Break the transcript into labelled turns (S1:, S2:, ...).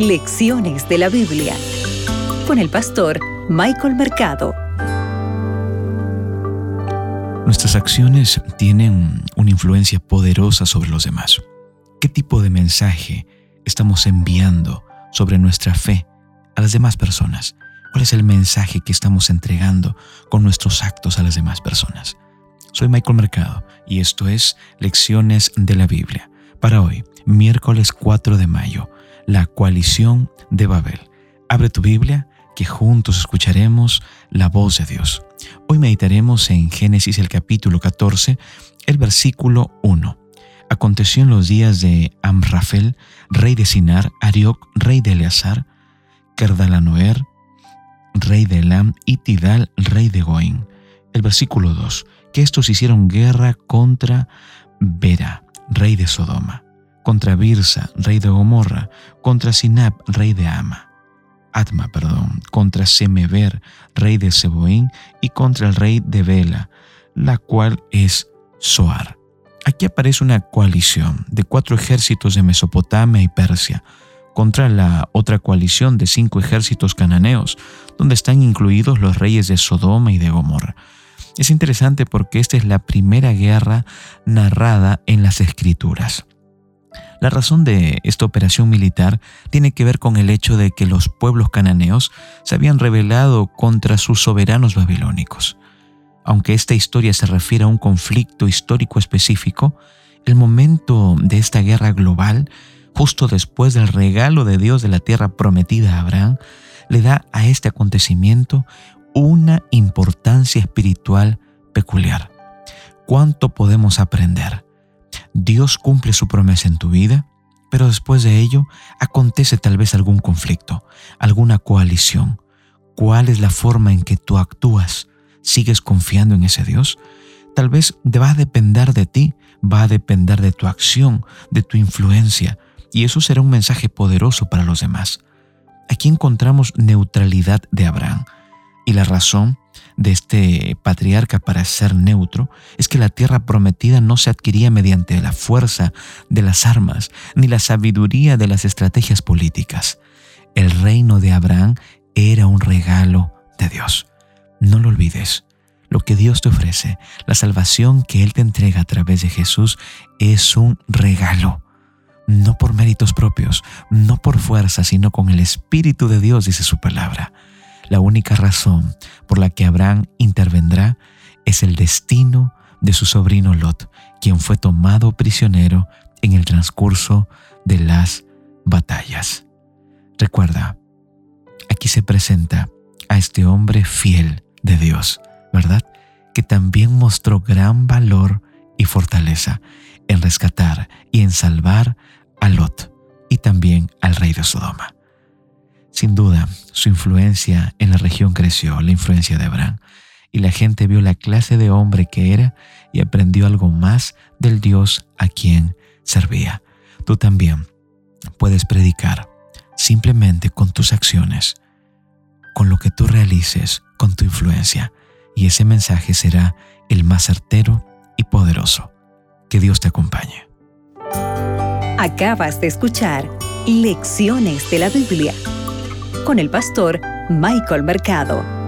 S1: Lecciones de la Biblia con el pastor Michael Mercado.
S2: Nuestras acciones tienen una influencia poderosa sobre los demás. ¿Qué tipo de mensaje estamos enviando sobre nuestra fe a las demás personas? ¿Cuál es el mensaje que estamos entregando con nuestros actos a las demás personas? Soy Michael Mercado y esto es Lecciones de la Biblia. Para hoy, miércoles 4 de mayo, la coalición de Babel. Abre tu Biblia, que juntos escucharemos la voz de Dios. Hoy meditaremos en Génesis el capítulo 14, el versículo 1. Aconteció en los días de Amrafel, rey de Sinar, Arioc, rey de Eleazar, Kerdalanoer, rey de Elam, y Tidal, rey de Goín. El versículo 2. Que estos hicieron guerra contra Bera, rey de Sodoma contra Birsa, rey de Gomorra, contra Sinab, rey de Ama. Atma, perdón, contra Semever, rey de Seboín, y contra el rey de Bela, la cual es Soar. Aquí aparece una coalición de cuatro ejércitos de Mesopotamia y Persia contra la otra coalición de cinco ejércitos cananeos, donde están incluidos los reyes de Sodoma y de Gomorra. Es interesante porque esta es la primera guerra narrada en las escrituras. La razón de esta operación militar tiene que ver con el hecho de que los pueblos cananeos se habían rebelado contra sus soberanos babilónicos. Aunque esta historia se refiere a un conflicto histórico específico, el momento de esta guerra global, justo después del regalo de Dios de la tierra prometida a Abraham, le da a este acontecimiento una importancia espiritual peculiar. ¿Cuánto podemos aprender? Dios cumple su promesa en tu vida, pero después de ello acontece tal vez algún conflicto, alguna coalición. ¿Cuál es la forma en que tú actúas? ¿Sigues confiando en ese Dios? Tal vez va a depender de ti, va a depender de tu acción, de tu influencia, y eso será un mensaje poderoso para los demás. Aquí encontramos neutralidad de Abraham, y la razón de este patriarca para ser neutro es que la tierra prometida no se adquiría mediante la fuerza de las armas ni la sabiduría de las estrategias políticas. El reino de Abraham era un regalo de Dios. No lo olvides. Lo que Dios te ofrece, la salvación que Él te entrega a través de Jesús, es un regalo. No por méritos propios, no por fuerza, sino con el Espíritu de Dios, dice su palabra. La única razón por la que Abraham intervendrá es el destino de su sobrino Lot, quien fue tomado prisionero en el transcurso de las batallas. Recuerda, aquí se presenta a este hombre fiel de Dios, ¿verdad? Que también mostró gran valor y fortaleza en rescatar y en salvar a Lot y también al rey de Sodoma. Sin duda, su influencia en la región creció, la influencia de Abraham, y la gente vio la clase de hombre que era y aprendió algo más del Dios a quien servía. Tú también puedes predicar simplemente con tus acciones, con lo que tú realices, con tu influencia, y ese mensaje será el más certero y poderoso. Que Dios te acompañe.
S1: Acabas de escuchar Lecciones de la Biblia con el pastor Michael Mercado.